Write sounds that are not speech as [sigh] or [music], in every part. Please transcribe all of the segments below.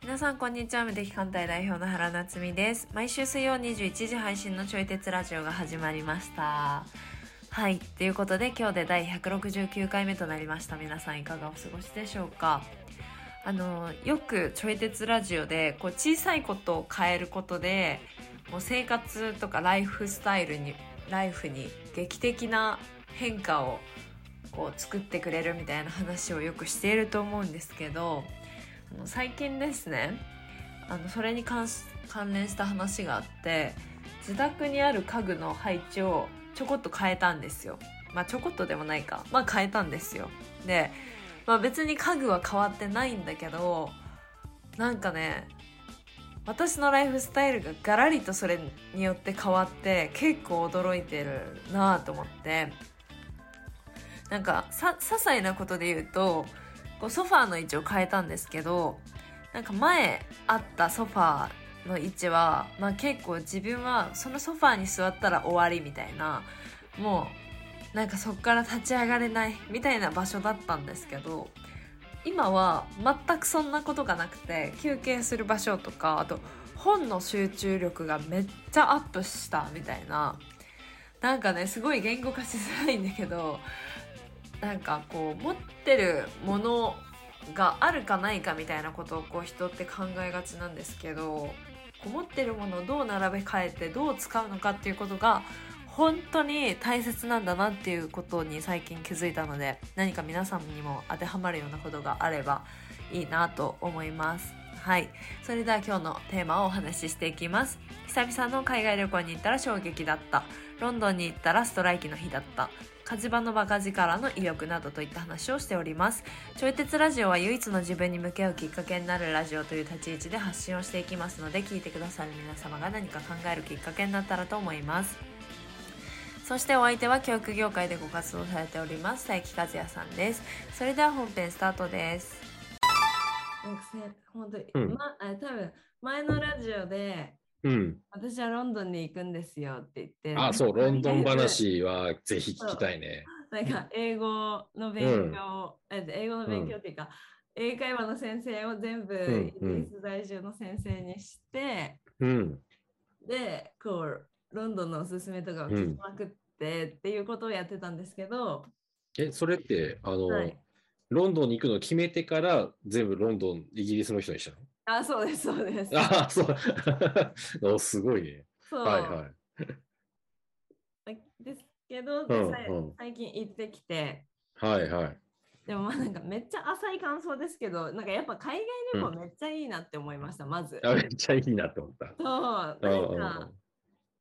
皆さんこんにちは無敵艦隊代表の原夏実です。毎週水曜21時配信のちょい鉄ラジオが始まりました。はいということで今日で第169回目となりました。皆さんいかがお過ごしでしょうか。あのよくちょい鉄ラジオでこう小さいことを変えることでもう生活とかライフスタイルにライフに劇的な変化をこう作ってくれるみたいな話をよくしていると思うんですけどあの最近ですねあのそれに関し関連した話があって自宅にある家具の配置をちょこっと変えたんですよ。まあちょこっとでもないか。まあ変えたんですよ。で、まあ、別に家具は変わってないんだけどなんかね私のライフスタイルがガラリとそれによって変わって結構驚いてるなと思って。なんかさ些細なことで言うとこうソファーの位置を変えたんですけどなんか前あったソファーの位置は、まあ、結構自分はそのソファーに座ったら終わりみたいなもうなんかそこから立ち上がれないみたいな場所だったんですけど今は全くそんなことがなくて休憩する場所とかあと本の集中力がめっちゃアップしたみたいななんかねすごい言語化しづらいんだけどなんかこう持ってるものがあるかないかみたいなことをこう人って考えがちなんですけどこう持ってるものをどう並べ替えてどう使うのかっていうことが本当に大切なんだなっていうことに最近気づいたので何か皆さんにも当てはまるようなことがあればいいなと思います。はい。それでは今日のテーマをお話ししていきます。久々の海外旅行に行ったら衝撃だった。ロンドンに行ったらストライキの日だった。火事場のバカ力の威力などといった話をしております。ちょい鉄ラジオは唯一の自分に向き合うきっかけになるラジオという立ち位置で発信をしていきますので聞いてくださる皆様が何か考えるきっかけになったらと思います。そしてお相手は教育業界でご活動されております佐伯和也さんです。それでは本編スタートです。なんかせ本当に、うんまあ多分前のラジオでうん。私はロンドンに行くんですよって言ってあ、そう、ロンドン話はぜひ聞きたいね。なんか英語の勉強、えっと英語の勉強っていうか、英会話の先生を全部ん。イギリス在住の先生にして、うん。でこうロンドンのおすすめとかを聞きまくってっていうことをやってたんですけど、え、それって、あの、はいロンドンに行くのを決めてから全部ロンドン、イギリスの人にしたの？あそうですそうですあ、そう。[laughs] おすごいね。そう、はいはい。ですけど、んでさうん最近行ってきてはいはい。でもまあなんかめっちゃ浅い感想ですけどなんかやっぱ海外旅行めっちゃいいなって思いました、まず。あめっちゃいいなと思った。そうなんうんうんか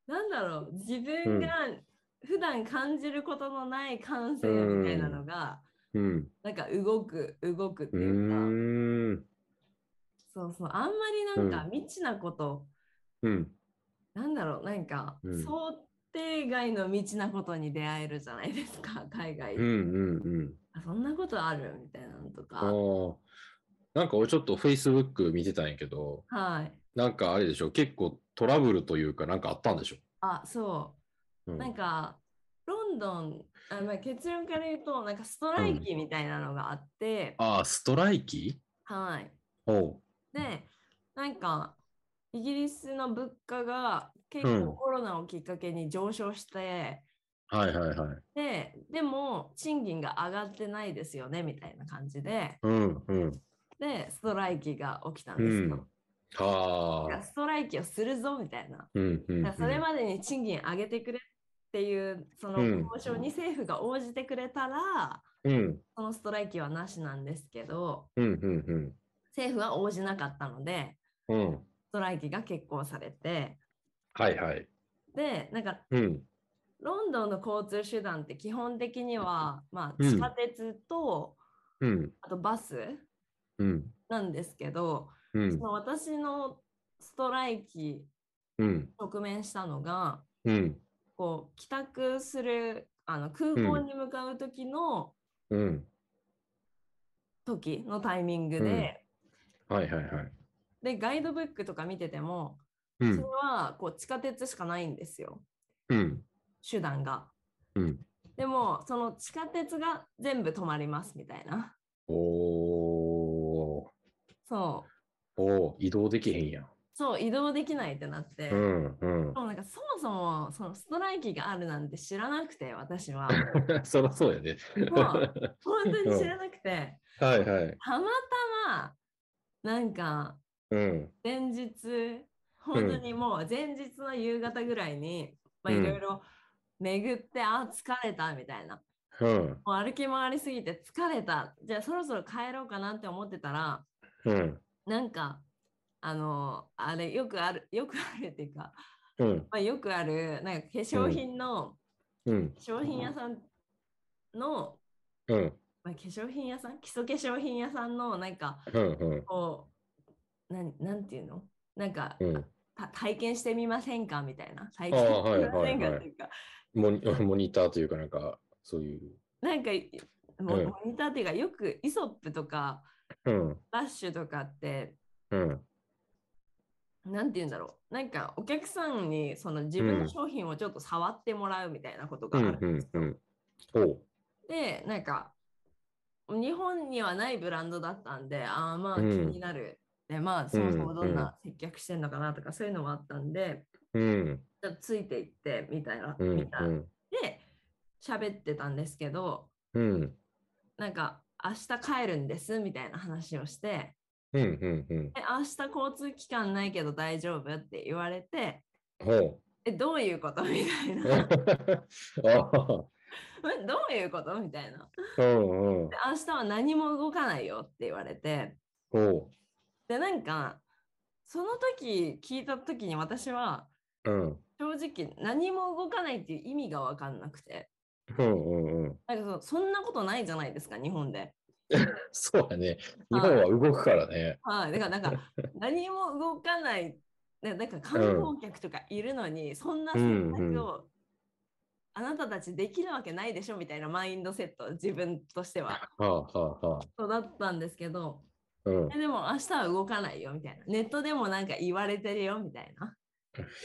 なんだろう自分が普段感じることのない感性みたいなのが、うん。なんか動く動くってういうか。そうそうあんまりなんか未知なこと、うん。なんだろうなんか、うん想定外の未知なことに出会えるじゃないですか [laughs] 海外、うんうんうん。あそんなことあるみたいなのとか。なんか俺ちょっと Facebook 見てたんやけど、はいなんかあれでしょ、結構トラブルというかなんかあったんでしょ？あそううなんかロンドンあ、まあ、結論から言うとなんかストライキみたいなのがあって、ああ、ストライキ？はいおう。でなんかイギリスの物価が結うん構コロナをきっかけに上昇して、はいはいはい。ででも賃金が上がってないですよねみたいな感じでうんうん。でストライキが起きたんですよ。ストライキをするぞみたいな。うんうん、だからそれまでに賃金上げてくれっていうそのうん交渉に政府が応じてくれたら、うんそのストライキはなしなんですけどうんうん政府は応じなかったのでうん。うん。ストライキが決行されてはいはい。でなんかうん。ロンドンの交通手段って基本的には、まあ、うん地下鉄と、うん。あとバスうん。なんですけど、うんそ。の私のストライキうん。直面したのがうん。こう帰宅するあの空港に向かう時のうん。時のタイミングで、はいはいはい。でガイドブックとか見ててもうんそれ。はこう地下鉄しかないんですよ。うん。手段が。うん。でも、その地下鉄が全部止まりますみたいな。おー。そう。おー、移動できへんやん。そう、移動できないってなって。うんうん。もうなんかそもそもそのストライキがあるなんて知らなくて、私は。[laughs] そりゃそうやね。本当に知らなくて、はいはい。たまたま、なんか、うん。前日、本当にもう前日の夕方ぐらいに、まあうんいろいろ巡って、あ、疲れたみたいな。うん。もう歩き回りすぎて疲れた。じゃあそろそろ帰ろうかなって思ってたら、うん。なんか、あの、あれ、よくある、[laughs] よくあるっていうか、うん。まあ、よくある、なんか化粧品の、うん。化粧品屋さんの、うん。まあ、化粧品屋さん？基礎化粧品屋さんの、なんか。こう、なんなんていうの？なんか、うん。た体験してみませんか？みたいな。体あ験ーしてみませんはいはいはいかっていうか、モニ [laughs] モニターというか、なんか、そういう。なんか、モニターっていうか、よくイソップとか、うん。ラッシュとかって、うん。なんて言うんだろう。なんかお客さんにその自分うんの商品をちょっと触ってもらうみたいなことうん。があるんですよ。うん。おう。で、なんか日本にはないブランドだったんで、ああまあ気うんになる。で、まあそもそもどんな接客してんのかなとかそういうのもあったんで、うん。ちょっとついていってみたいな。うん。みたいうん。で、喋ってたんですけど、うん。なんか明日帰るんですみたいな話をして、うん。うん。うん。え明日交通機関ないけど大丈夫って言われて、ほえ、どういうことみたいな。[laughs] [laughs] どういうことみたいな。うん。うんで。明日は何も動かないよって言われて、ほで、なんか、その時聞いた時に私はう。うん。正直何も動かないっていう意味が分かんなくて、うん。うん。うん。なんかそそんなことないじゃないですか、日本で。[laughs] そうやね。日本は動くからね。はい、だからなんか [laughs] 何も動かない、ねなんか観光客とかいるのに、そんな選択をあなたたちできるわけないでしょみたいなマインドセット、自分としては。はあはあはあ。そうだったんですけど、うん。えでも明日は動かないよみたいな。ネットでもなんか言われてるよみたいな。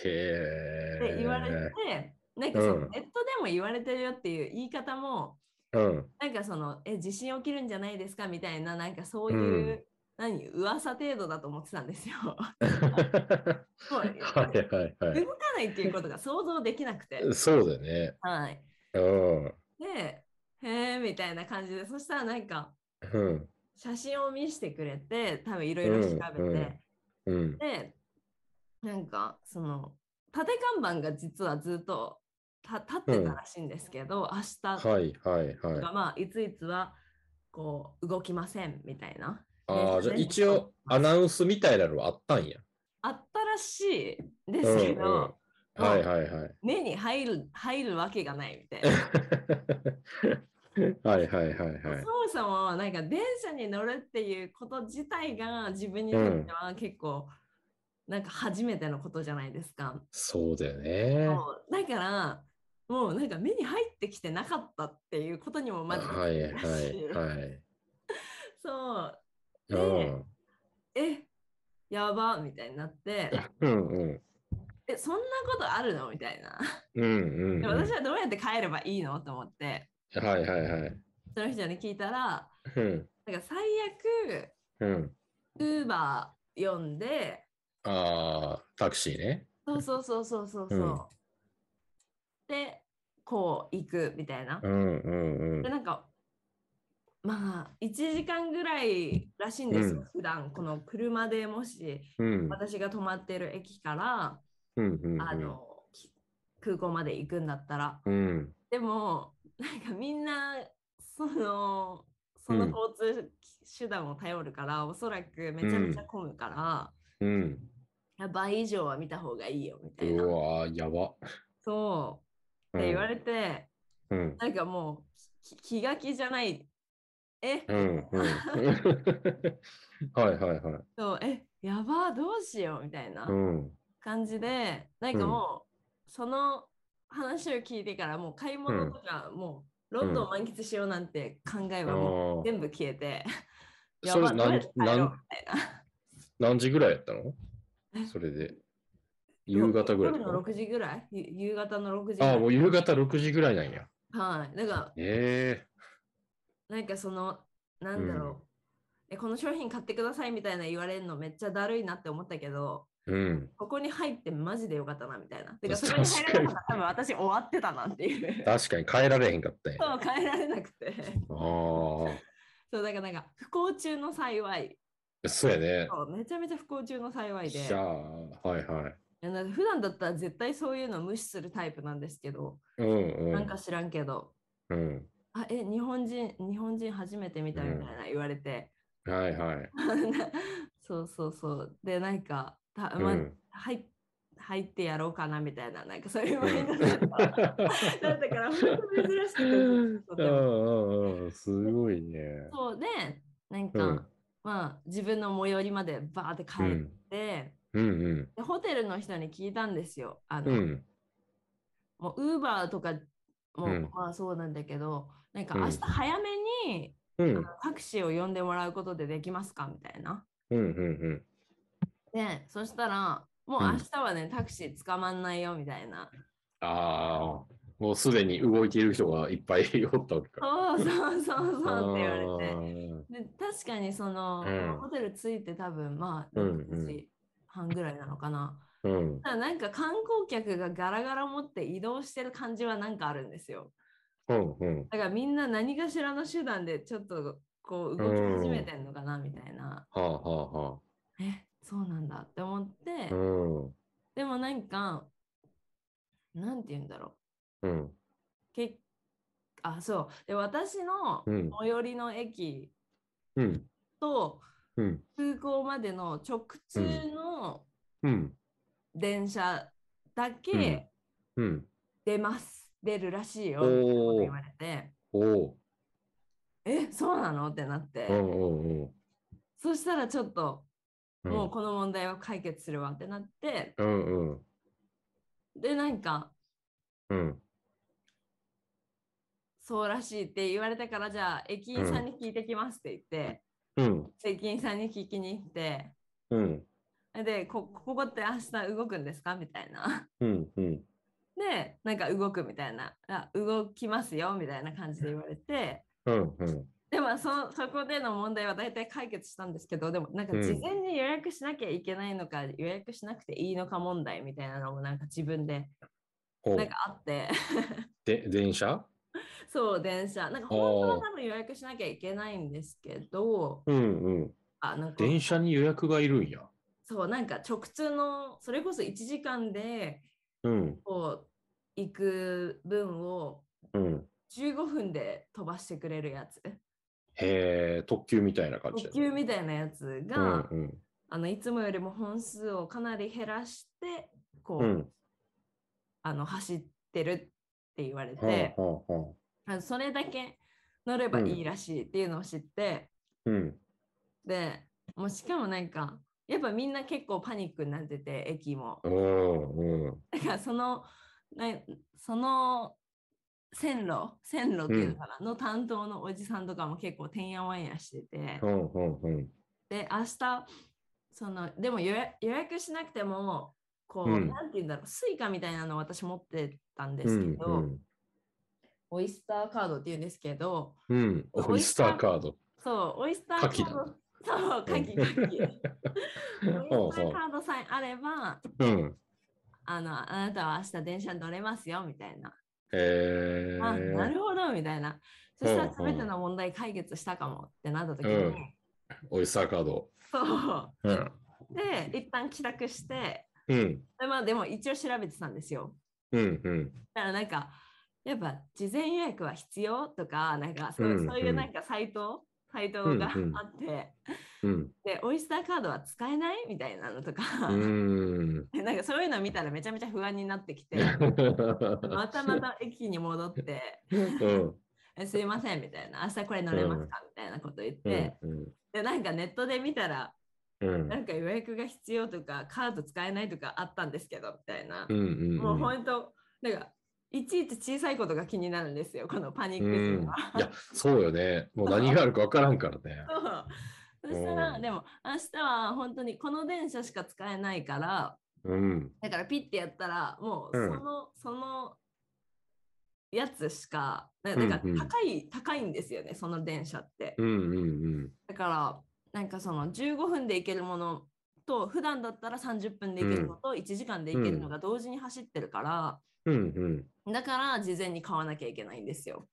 へえ。言われて、なんかそのうんネットでも言われてるよっていう言い方も、うん。なんかその、え、地震起きるんじゃないですかみたいな、なんかそういう、うん何、噂程度だと思ってたんですよ。[laughs] もうはいはいは動かないっていうことが想像できなくて。い。そうだよね。はい。うん。で、へえみたいな感じで、そしたらなんか、うん。写真を見せてくれて、多分いろいろ調べて、うんうん。で、なんか、その、縦看板が実はずっとた立ってたらしいんですけど、明日はいはいはい。が、まあ、いついつは、こう、動きませんみたいな。ああ、じゃあね一応アナウンスみたいなのはあったんや。あったらしいでうんすけど、うんはいはいはい。目に入る入るわけがないみたいな。[laughs] はいはいはいはいそ。もそもなんか電車に乗るっていうこと自体が自分にとっては結構なんか初めてのことじゃないですか。そうだよね。だからもうなんか目に入ってきてなかったっていうことにもまずはいはいはい。[laughs] そううでん。えやばみたいになってうんうん。えそんなことあるのみたいな。うんうんうん。で私はどうやって帰ればいいのと思ってはいはいはい。その人に聞いたらうんなんか最悪うん。ウーバー呼んでああ、タクシーね。そうそうそうそうそうそう。うんでこう行くみたいな。うんうんうんで。なんかまあ1時間ぐらいらしいんですよ、うん普段この車でもしうん私が泊まってる駅から、うんうん。あのき空港まで行くんだったらうん。でもなんかみんなそのそのうん交通手段を頼るから、おそらくめちゃめちゃ混むから、うん。倍以上は見た方がいいよみたいうな。わー、やば。そうって言われて、うん。なんかもうき気が気じゃない。え、うんうん。[laughs] はいはいはい。そうえやばどうしようみたいなうん。感じで、なんかもう、その話を聞いてからもう買い物とか、もうロンドンを満喫しようなんて考えはもう全部消えて、やそればどうやって帰ろうなんみたいな。何時ぐらいやったの？それで。夕方ぐらい夜の6時ぐらい？ゆ夕方の6時ぐらい？ああ、もう夕方6時ぐらいなんや。はい。だから、えなんかその、なんだろう、え、この商品買ってくださいみたいな言われるのめっちゃだるいなって思ったけど、えうん。ここに入ってマジでよかったなみたいな。てか、確そこに入らなかったら多分私終わってたなっていう。確かに変えられへんかった。そう、変えられなくて。あそう、だからなんか、不幸中の幸い。あ、そうやね。そうめちゃめちゃ不幸中の幸いで。しゃあ、はいはい。なんか普段だったら絶対そういうの無視するタイプなんですけど、うんうん。なんか知らんけど、うん。あ、え、日本人、日本人初めて見たみたいな言われて、はいはい。[laughs] そうそうそう。で、なんか、たうまん。入入ってやろうかなみたいな、なんかそういうマインド [laughs] だったから、本当に珍しくて。ああ、すごいね。そうで、なんか、うん。まあ、自分の最寄りまでバーって帰うん。って、うんうん。でホテルの人に聞いたんですよ。あの、うん。もう、ウーバーとかも、うんまあそうなんだけど、なんかうん明日早めに、うん。タクシーを呼んでもらうことでできますか？みたいな。うんうんで、そしたら、もううん明日はね、タクシー捕まんないよみたいな。ああ、もうすでに動いている人がいっぱいおったわけか。そうそうそうそうって言われて。で確かにその、うんホテル着いて多分まあうん6時半ぐらいなのかな。うん。ただなんか観光客がガラガラ持って移動してる感じはなんかあるんですよ。うんうん。だからみんな何かしらの手段でちょっとこう動き始めてんのかなみたいな。はあはあはえ、そうなんだって思って、あ。うん。でもなんか、なんて言うんだろうん。う。けあ、そう。で、私のうん。最寄りの駅うん。とうん。空港までの直通のうん。電車だけうん。出ます。出るらしいよ。おーみたいなこと言われて。え、そうなの？ってなって。そしたらちょっと、うんもうこの問題は解決するわってなって、うんうん。で、なんか、うん。そうらしいって言われたから、じゃあ、駅員さんに聞いてきますって言って、うん。駅員さんに聞きに行って、うん。で、こここって明日動くんですか？みたいな。うん。うん。で、なんか動くみたいな。あ動きますよみたいな感じで言われて、うん。うん。でもそそこでの問題は大体解決したんですけど、でもなんかうん事前に予約しなきゃいけないのか、予約しなくていいのか問題みたいなのもなんか自分でなんかあって、[laughs] で、電車？[laughs] そう、電車。なんか本当は多分予約しなきゃいけないんですけど、うんうん。あ、なんか電車に予約がいるんや。そう、なんか直通の、それこそ1時間でうん。こう行く分をうん。15分で飛ばしてくれるやつ。へえ、特急みたいな感じ特急みたいなやつうが、んうん。あのいつもよりも本数をかなり減らしてこう、うん。あの走ってるって言われはて、それだけ乗ればいいらしいっていうのを知って、うん。でもうしかもなんかやっぱみんな結構パニックになってて駅も。うんうん。だからそのなその線路線路っていうのかな、の担当のおじさんとかも結構てんやわんやしてて、うんうんう。ん。で明日そのでも予約しなくてもこう、うんなんて言うんだろうスイカみたいなの私持ってたんでうんすけど、オイスターカードっていうんですけどうん。うん。オイスターカード。そうオイスターカードそうカキカキオイスターカードさえあればうん。あのあなたは明日電車に乗れますよみたいな、へえ。あなるほどみたいなそしたら全ての問題解決したかもってなった時に、うんオイスターカード。そううん。で一旦帰宅してうん。で,、まあ、でも一応調べてたんですようんうん。だからなんかやっぱ事前予約は必要とかなんかそう,、いうなんかサイトサイトがうんうんあって、うん。でオイスターカードは使えないみたいなのとか、うん。で [laughs] なんかそういうの見たらめちゃめちゃ不安になってきて [laughs] またまた駅に戻ってうん。[laughs] えすいませんみたいな明日これ乗れますかみたいなこと言って、うん。でなんかネットで見たらうん。なんか予約が必要とかカード使えないとかあったんですけどみたいな、うんうん。もう本当なんかいちいち小さいことが気になるんですよこのパニックうん。いや、そうよね。もう何があるか分からんからね。そうそしたら、うんでも明日は本当にこの電車しか使えないから、うん。だからピッてやったらもううんその、そのやつしかなうんなんか高い、高いんですよねその電車ってうんうんだからなんかその15分で行けるものと普段だったら30分で行けるのと1時間で行けるのが同時に走ってるから、うん。うんうん。だから事前に買わなきゃいけないんですよ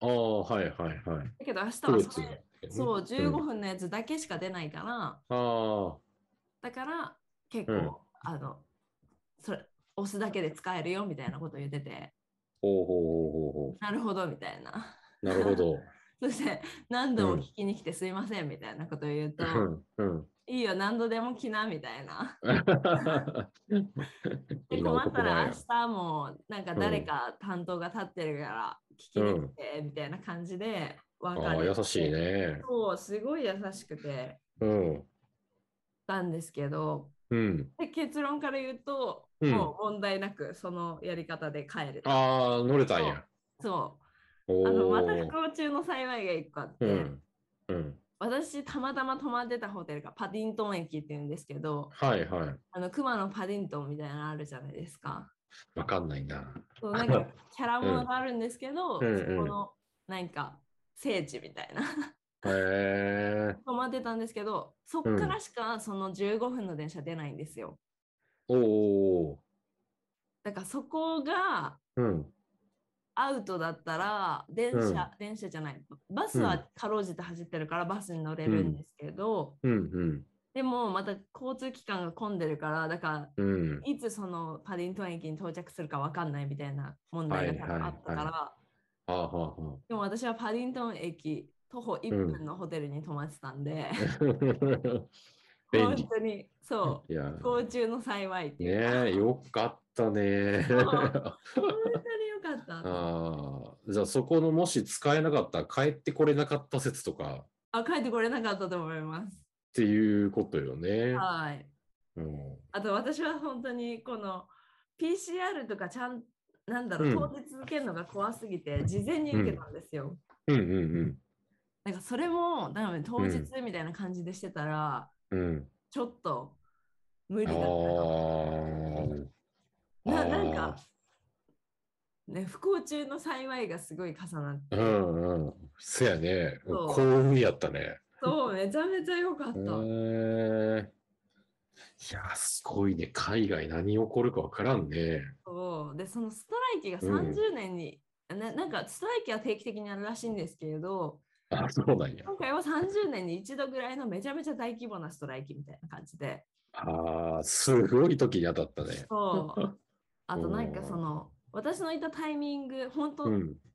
ああ、はいはいはい。だけど明日はそれそう15うん分のやつだけしか出ないから、ああ、だから結構、うんあのそれ押すだけで使えるよみたいなこと言っててほうほうほうほうほなるほどみたいなう。なるほど。そして何度も聞きに来てすいませんみたいなことを言うと、うんうん。いいよ何度でも来なみたいな [laughs] で今困ったら明日もなんか誰か担当が立ってるから聞きに来てみたいな感じで別ああ、れ優しいね。そうすごい優しくてうん。たんですけどうん。で結論から言うと、うんもう問題なくそのやり方で帰れたああ、乗れたんや。そうおあのまたー不幸中の幸いが一個あって、うん。うん。私たまたま泊まってたホテルがパディントン駅っていうんですけどはいはい。あの熊のパディントンみたいなのあるじゃないですか。わかんないな。そうなんかキャラものがあるんですけど、うんうんそこのなんか聖地みたいなへえ。[laughs] 泊まってたんですけどそっからしかその15分の電車出ないんですよ。おおだからそこがー。うん。アウトだったら電車、電車じゃない。バスはかろうじて走ってるからバスに乗れるん。ですけど、うんうん。でもまた交通機関が混んでるからだからうん。いつそのパディントン駅に到着するかわかんないみたいな問題が多分あったから、でも私はパディントン駅徒歩1分のホテルに泊まってたんで。[laughs] 本当にそう。不幸中の幸いっていうか、ねえ、よかったね。[laughs] 本当によかった。ああ、じゃあそこのもし使えなかったら帰ってこれなかった説とか。あ帰ってこれなかったと思います。っていうことよね。はい。うん、あと私は本当にこの PCR とかちゃんなんだろう、うん。当日受けるのが怖すぎて事前に受けたんですよ、うん。うん。なんかそれも多分当日みたいな感じでしてたら、うん。うん。ちょっと無理あだった。ななんあかね不幸中の幸いがすごい重なって、ーうんうん。そやね。そう幸運やったね。そうめちゃめちゃ良かった、へえいや、すごいね。海外何起こるかわからんね。そうでそのストライキがうん30年に、ななんかストライキは定期的にあるらしいんですけれどあ、そうなんや。今回は30年に一度ぐらいのめちゃめちゃ大規模なストライキみたいな感じでああ、すごい時に当たったね。そうあとなんかその私のいたタイミング本当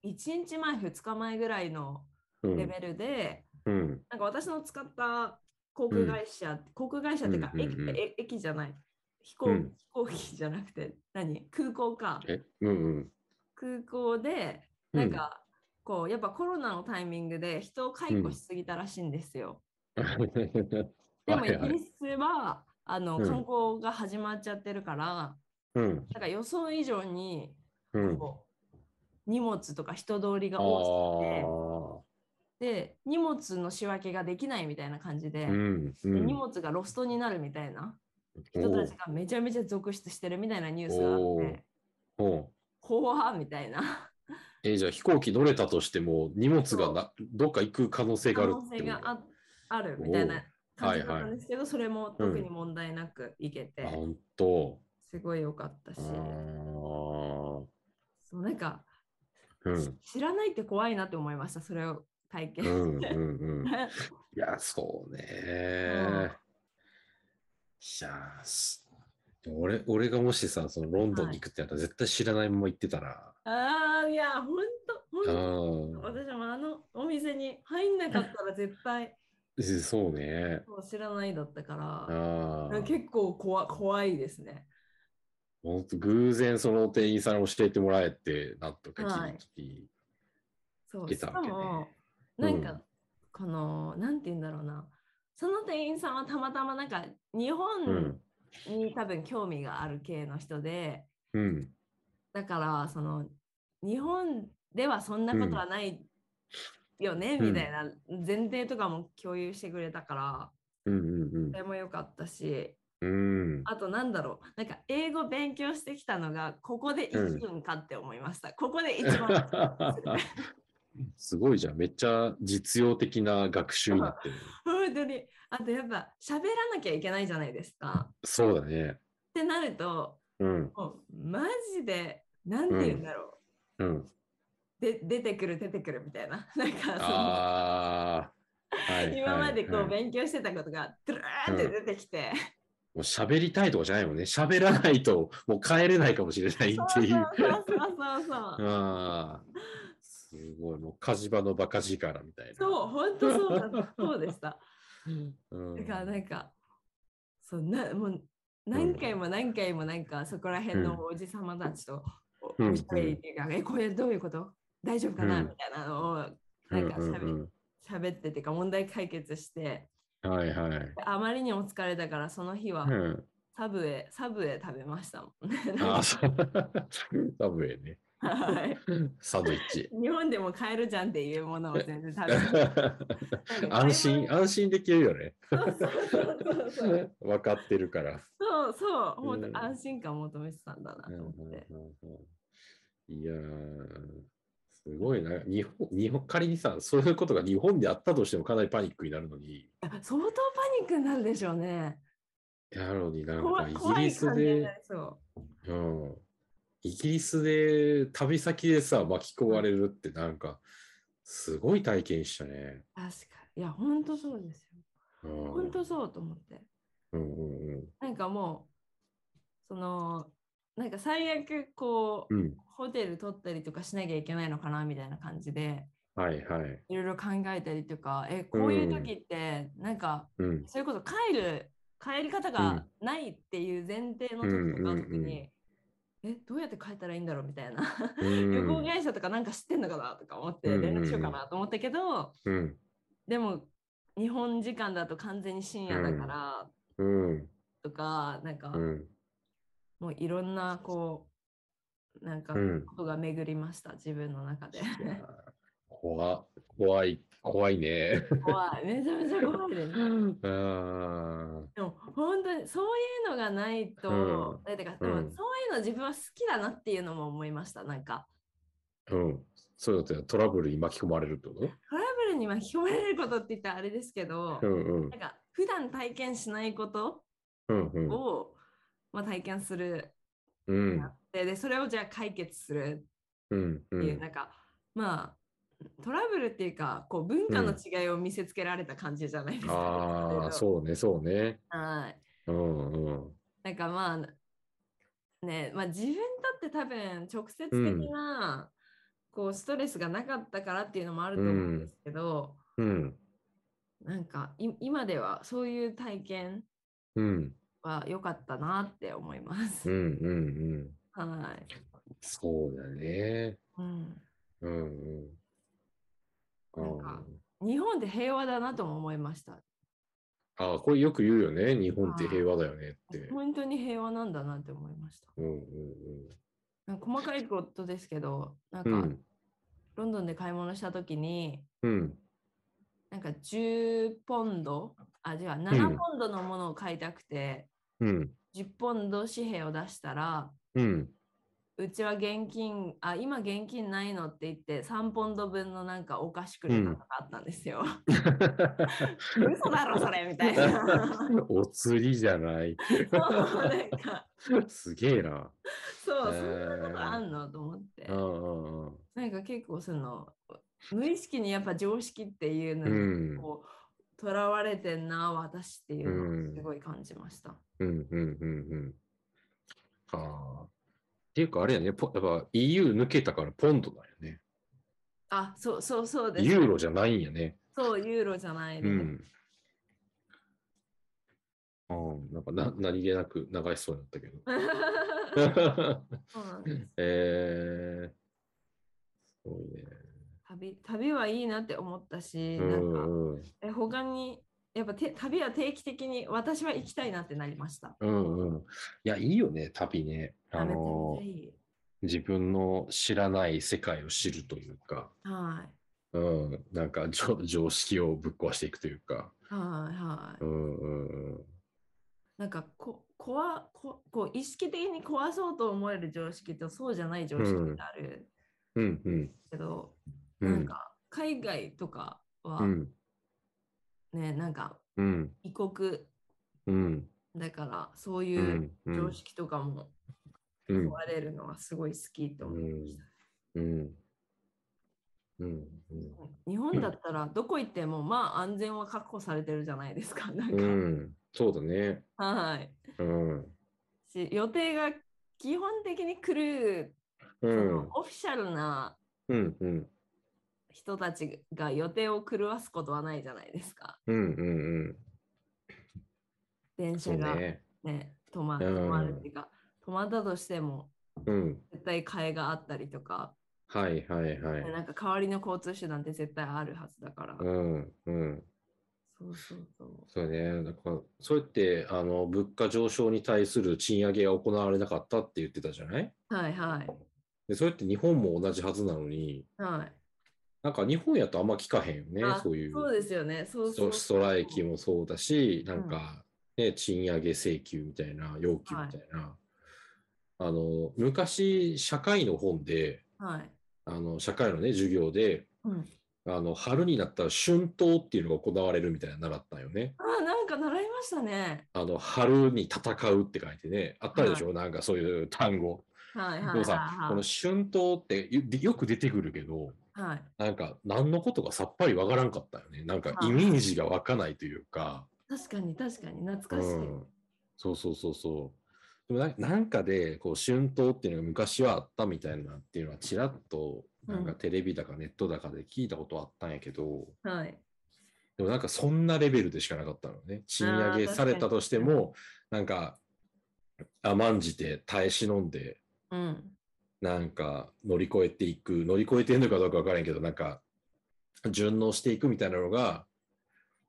1うん。日前2日前ぐらいのうん。レベルで、うん。なんか私の使った航空会社、航空会社っていうか、駅え駅じゃない。飛行,、うん。飛行機じゃなくて何？空港か。え、うんうん。空港でうん。なんか、こうやっぱコロナのタイミングで人を解雇しすぎたらしいんですよ。[laughs] でもイギリスはあのうん。観光が始まっちゃってるから、うん。なんか予想以上にうん。荷物とか人通りあが多あ。すぎてで荷物の仕分けができないみたいな感じで,で、うん。うん荷物がロストになるみたいな人たちがめちゃめちゃ続出してるみたいなニュースがあって怖っみたいなえじゃあ飛行機乗れたとしても荷物がなどっか行く可能性が可あるってこと能性がああるみたいな感じだはいはいったんですけど、それも特に問題なくいけて、あ、本当。すごい良かったしそうなんか、うん。知らないって怖いなって思いましたそれを体験うんして。うんうん。[laughs] いや、そうね。いやす俺、俺がもしさ、そのロンドンに行くってなったら、絶対知らないまま行ってたら。ああいや本当う本当ん。私もあのお店に入んなかったら絶対 [laughs] そうね。知らないだったから。結構怖怖いですね。偶然その店員さんに教えてもらえて、なんとかはい。聞いそう出たわけね。しかもうんなんか、このなんて言うんだろうな。その店員さんはたまたまなんか日本に多分興味がある系の人で、うん。だからその日本ではそんなことはないよね、みたいな前提とかも共有してくれたからうんうん。それも良かったしううん。あとなんだろうなんか英語勉強してきたのがここで生きるんかって思いました、ここで一番 [laughs] すごいじゃん。めっちゃ実用的な学習になってる。[laughs] 本当にあとやっぱ喋らなきゃいけないじゃないですかそうだね。ってなるとうん。もうマジでなんて言うんだろう、うん。で出てくる出てくるみたいな [laughs] なんかその。今までこう勉強してたことがドゥルーって出てきて、もう喋りたいとかじゃないもんね。喋らないともう帰れないかもしれないっていう。そうそうそうそうああ。すごい。もう火事場のバカ力みたいな。そう本当そうだったそうでしたうん。だからなんかそうなもう何回も何回もなんかそこら辺のおじさまたちとおしゃべりっていうか、えこれどういうこと？大丈夫かな、うんみたいなのをなんかうん喋りうん喋ってってか問題解決してうんはいはい。あまりにも疲れたからその日はうん。サブウェイ、サブウェイ食べましたもんね。ああ、そう。[laughs] サブウェイね。はいサンドイッチ。日本でも買えるじゃんっていうものを全然食べて安心、安心できるよね。分かってるから。そうそう、本うん当安心感求めてたんだなと思って。いやー、すごいな。日本、日本、仮にさ、そういうことが日本であったとしてもかなりパニックになるのに、相当パニックになるでしょうね。やのになんかイギリスで、そう。うん、イギリスで旅先でさ、巻き込まれるってなんか、すごい体験したね。確かに。いや、本当そうですよ。うん、本当そうと思って。うんうんうん。なんかもう、その、なんか最悪こう、うん。ホテル取ったりとかしなきゃいけないのかなみたいな感じで、はいはい。いろいろ考えたりとか、え、こういう時って、なんか、うん。それこそ帰る、帰り方がないっていう前提の時とかの時うんうんうんに、え、どうやって帰ったらいいんだろうみたいな。うん旅行会社とかなんか知ってんのかなとか思ってうんうんうん連絡しようかなと思ったけど、うん。でも日本時間だと完全に深夜だからうん。とか、なんかうん。もういろんなこうなんかうん。ことが巡りました、自分の中で。いや怖怖い、怖いね。怖い。めちゃめちゃ怖いです。[laughs] でも本当にそういうのがないと、うん。かでもうん。そういうの自分は好きだなっていうのも思いました。なんか。うん。そういうのってトラブルに巻き込まれるってこと？トラブルに巻き込まれることって言ったらあれですけど、うんうん。なんか普段体験しないことうんうん。を、まあ、体験する。うんででそれをじゃあ解決するうんっていう、なんかまあトラブルっていうかこう文化の違いを見せつけられた感じじゃないですか。ああ、そうね、そうね。はい。うんうん。なんかまあねまあ自分だって多分直接的な、こうストレスがなかったからっていうのもあると思うんですけど、うんなんかい今ではそういう体験うんは良かったなって思います。うんうんうん。はい。そうだね。うんうんうん。なんか日本って平和だなとも思いました。ああ、これよく言うよね。日本って平和だよねって。本当に平和なんだなって思いました。うんうんなんか細かいことですけど、なんか、うん。うんロンドンで買い物した時に、うんなんか10ポンド、あ、違う、7ポンドのものを買いたくて、うん10ポンド紙幣を出したら、うん。うちは現金、あ、今現金ないのって言って、3ポンド分のなんかお菓子くれたのがあったんですよ。[laughs] 嘘だろ、それみたいな。お釣りじゃない。そうなんかすげえな。そう、えーそんなことあんのと思ってう。んうんうんなんか結構その、無意識にやっぱ常識っていうのうんにこう、とらわれてんな、私っていうのうんをすごい感じました。うんうんうんうん。はあ。っていうかあれやね、ポやっぱ EU 抜けたからポンドだよね。あ、そうそうそうです。ユーロじゃないんやね。そう、ユーロじゃないうです。ん。うん、なんかな何気なく流しそうになったけど。[laughs] そうなんです。[laughs] えー、すごいね。旅旅はいいなって思ったし、うなんかえ他にやっぱて旅は定期的に私は行きたいなってなりました。うんうん。いや、いいよね、旅ね。あの。自分の知らない世界を知るというか、はい。うん、なんか常常識をぶっ壊していくというか。はいはい。うんうんうん。なんかこ壊ここう意識的に壊そうと思える常識とそうじゃない常識ってあるうんうんけど、うんなんか海外とかはうんね、なんかうん。異国うん。だからそうういうん。常識とかもうん。壊れるのはすごい好きと思いました。うん。うん。日本だったらどこ行ってもまあ安全は確保されてるじゃないですか。なんか、うんそうだね。はい。うん。し予定が基本的に来る、そうん。のオフィシャルなうんうん人たちが予定を狂わすことはないじゃないですか。うんうん電そう車がねね止まうん止まるっていうか、止まったとしてもうん絶対替えがあったりとか、はいはいはいなんか代わりの交通手段って絶対あるはずだから。うんうんそうそうそう。そうねだからそうやってあの物価上昇に対する賃上げが行われなかったって言ってたじゃない？はいはい。でそれって日本も同じはずなのにはい。なんか日本やとあんま聞かへんよねあそういうそうですよね。そうそうストライキもそうだし、なんか、ね、賃上げ請求みたいな、要求みたいな。あの、昔、社会の本で、はい。あの、社会のね、授業で、うん、あの、春になったら春闘っていうのが行われるみたいなの習ったんよね。あ、なんか習いましたね。あの、春に戦うって書いてね、あったでしょ、なんかそういう単語。はいはいはい、でもさ、はい。この春闘ってよよく出てくるけど、はい。なんか何のことかさっぱりわからんかったよね。なんかはいイメージが湧かないというか、確かに確かに懐かしい。うん、そうそうそうそう。でもななんかでこう春闘っていうのが昔はあったみたいなっていうのはちらっとなんかうんテレビだかネットだかで聞いたことあったんやけど、はい。でもなんかそんなレベルでしかなかったのね。賃上げされたとしても、なんか甘んじて耐え忍んで、うん。なんか乗り越えていく、乗り越えてんのかどうかわからんけど、なんか順応していくみたいなのが、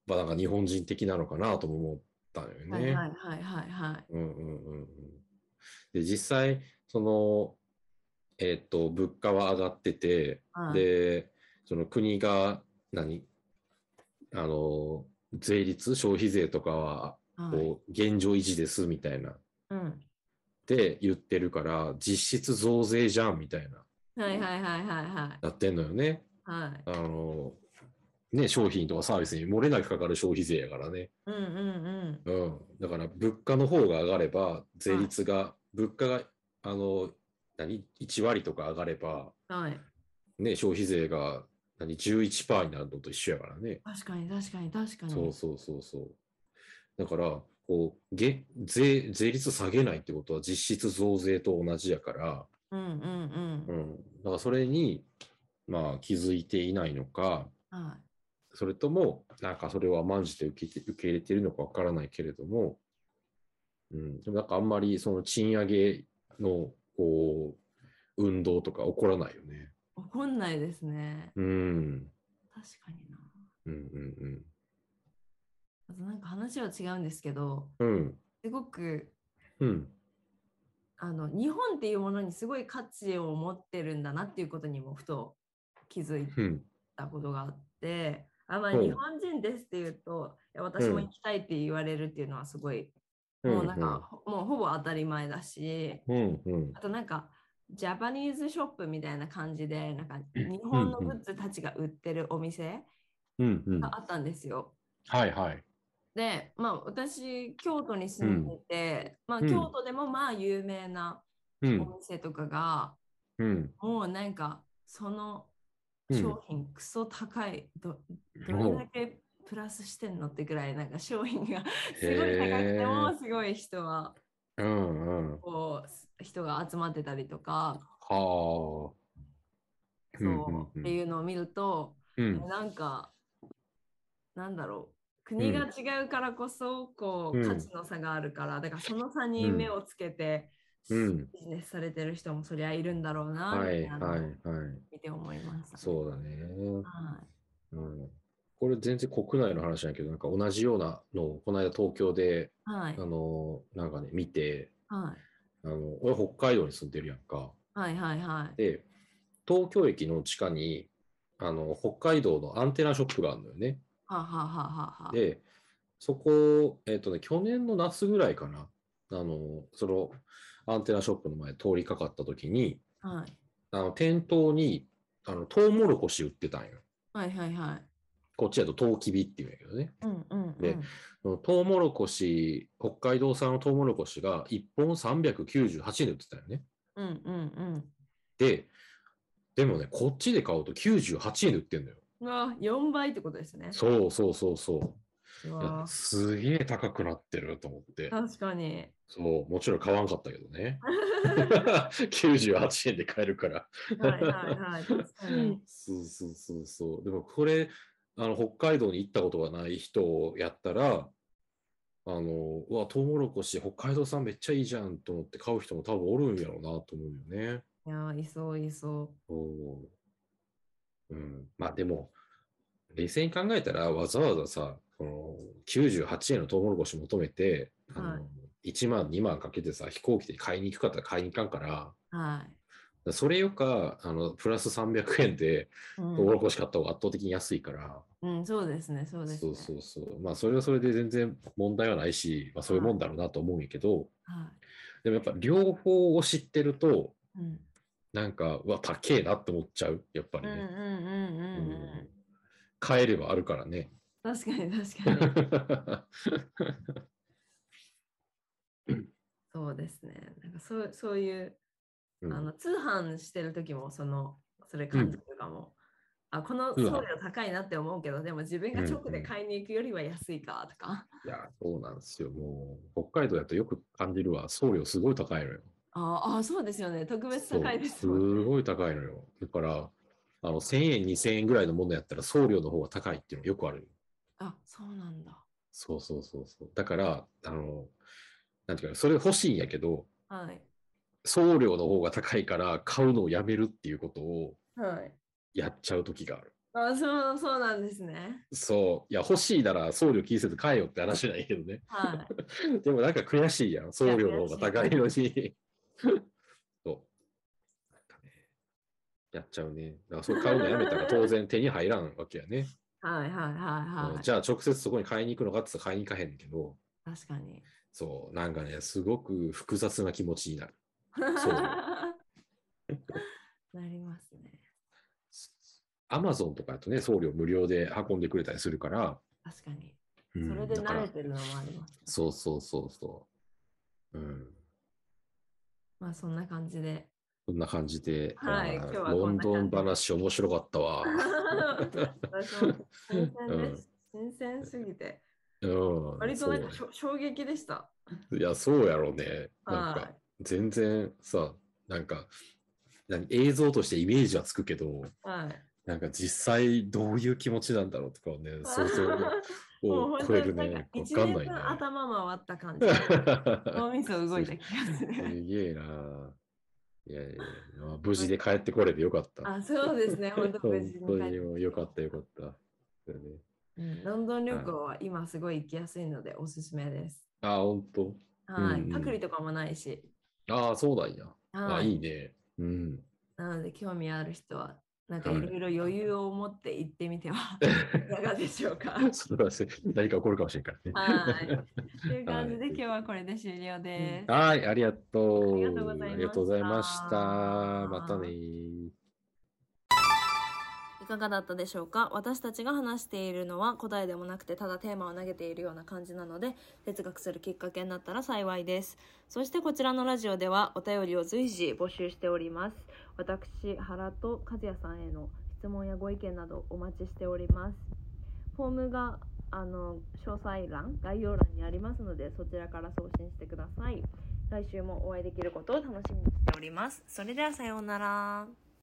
まあなんか日本人的なのかなとも思ったのよね。はいはいはいはいはい。うんうんうんうん。で、実際、その、えっと、物価は上がってて、はいで、その国が何、あの、税率、消費税とかは、はい。こう、現状維持ですみたいな、うん。って言ってるから、実質増税じゃんみたいな、はいはいはいはいはい。なってんのよね。はい。あの、ね、商品とかサービスに漏れなくかかる消費税やからね。うんうんうん。だから、物価の方が上がれば、税率が、物価が、あの、何 ?1 割とか上がれば、うん。はい。ね、消費税が、何 ?11% になるのと一緒やからね。確かに確かに確かに。そうそうそうそう。だから、こう、げ税、税率下げないってことは実質増税と同じやから、うんうんう。うんん。だからそれに、まあ気づいていないのか、はそれとも、なんかそれを甘んじて受けて受け入れているのかわからないけれども、うん。でもなんかあんまりその賃上げの、こう、運動とか起こらないよね。い。怒んないですね。うん。確かにな。うんうんあとなんか話は違うんですけど、うん。うん。すごくうん。あの日本っていうものにすごい価値を持ってるんだなっていうことにもふと気づいうん。たことがあって、あまあ、ほう日本人ですっていうと、いや私も行きたいって言われるっていうのはすごい、うんもうなんか、もうほぼ当たり前だし、うんうんあとなんか、ジャパニーズショップみたいな感じで、なんか日本のグッズたちが売ってるお店うんうん。があったんですよ。はいはい。で、まあ私、京都に住んでて、まあうん。京都でもまあ有名なおうん。店とかが、うん。もうなんかそのうん商品クソ高い、どどれだけプラスしてんのってぐらいなんか商品が [laughs] すごい高くてもすごい人はうんうん。こう人が集まってたりとか、はあ。そう、うんうん。うんっていうのを見ると、うん。なんかなんだろう国が違うからこそこう、うん価値の差があるからだからその差に目をつけて、うんビジネスされてる人もそりゃいるんだろうな、はいはいはい。見て思いました、そうだね。はうん。これ全然国内の話なんやけど、なんか同じようなのをこの間東京で、いはいあの、なんかね、見て、はいあの、俺北海道に住んでるやんか。はいはいはいで、東京駅の地下に、あの、北海道のアンテナショップがあるのよね。はあはあはあはで、そこ、えっ、とね、去年の夏ぐらいかな。あの、その、アンテナショップの前通りかかった時に、はい。あの、店頭に、あの、トウモロコシ売ってたんよ。はいはいはい。こっちだとトウキビっていうんやけどね。うんうん、うん。でトウモロコシ、北海道産のトウモロコシが1本398円で売ってたよね。うんうんで、でもね、こっちで買うと98円で売ってんだよ。わ、4倍ってことですね。そうそうそうそう。うすげえ高くなってると思って。確かに。そう、もちろん買わんかったけどね。[laughs] [laughs] 98円で買えるから。はいはいはい。確かに。そうそうそうそう。でもこれ、あの北海道に行ったことがない人やったら、あの、うわ、トウモロコシ、北海道産めっちゃいいじゃんと思って買う人も多分おるんやろうなと思うよね。いやー、いそういそそううん。まあでも、冷静に考えたら、わざわざさ、この98円のトウモロコシ求めて、あのはい1万、2万かけてさ、飛行機で買いに行くかったら買いに行かんから、う。はい。それよか、あの、プラス300円でうトウモロん、コシ買った方が圧倒的に安いから、うん、そうですね、そうですね。そうそうそう。まあ、それはそれで全然問題はないし、まあ、そういうもんだろうなと思うんやけど、はでもやっぱ両方を知ってると、い。うん。なんか、うわ、高えなって思っちゃう、やっぱりね。うんうんうんうんうん。うん買えればあるからね。確かに確かに。[laughs] そうですね。なんかそうそういう、うんあの通販してる時もそのそれ感じるかも。あこの送料高いなって思うけど、でも自分が直で買いに行くよりは安いかとか。いや、そうなんですよ。もう、北海道だとよく感じるわ。送料すごい高いのよ。ああ、そうですよね。特別高いですすもんね。ごい高いのよ。だから、あの、1000円、2000円ぐらいのものやったら送料の方が高いっていうのよくある。あ、そうなんだ。そうそうそうそう。だから、あの、なんていうか、それ欲しいんやけど、はい。送料の方が高いから買うのをやめるっていうことをはい。やっちゃう時がある。あそうそうなんですね。そう。いや、欲しいなら送料気にせず買えよって話なんやけどね。はい。[laughs] でもなんか悔しいやん。送料の方が高いのに。[laughs] そう。なんかね、やっちゃうね。だからそれ買うのやめたら当然手に入らんわけやね。はいはいはいはい。じゃあ直接そこに買いに行くのかって言ったら買いに行かへんねんけど、確かに。そう、なんかね、すごく複雑な気持ちになる。[laughs] そうなりますね。アマゾンとかだとね、送料無料で運んでくれたりするから、確かに。うんそれで慣れてるのもあります。そうそうそうそう。うん。まあそんな感じで。こんな感じで、はいロンドン話面白かったわ。私 [laughs] も新鮮です。新鮮すぎて。うん。割となんか衝撃でした。ういや、そうやろうね。なんかはい、全然さ、なんか、何映像としてイメージはつくけど、はい。なんか実際どういう気持ちなんだろうとかをね、想像を超えるね。一年。分頭回った感じ。[laughs] 脳みそ動いた気がする。すげえな。いやいやいや、まあ無事で帰ってこれてよかった。あ、そうですね。本当 [laughs] 無事に帰本当にってよかったよかった。うんロンドン旅行は今すごい行きやすいのでおすすめです。あ、本当？はい。隔離とかもないし。ああ、そうなんや。あはいいいね。うん。なので興味ある人は、なんかはいいろいろ余裕を持って行ってみては [laughs] いかがでしょうか？[laughs] それはせ何か起こるかもしれんからね。はい。という感じで、はい今日はこれで終了です。はい、ありがとう。ありがとうございましたありがとうございました。またねいかがだったでしょうか？私たちが話しているのは答えでもなくてただテーマを投げているような感じなので哲学するきっかけになったら幸いです。そしてこちらのラジオではお便りを随時募集しております。私原と和也さんへの質問やご意見などお待ちしております。フォームがあの詳細欄概要欄にありますのでそちらから送信してください。来週もお会いできることを楽しみにしております。それではさようなら。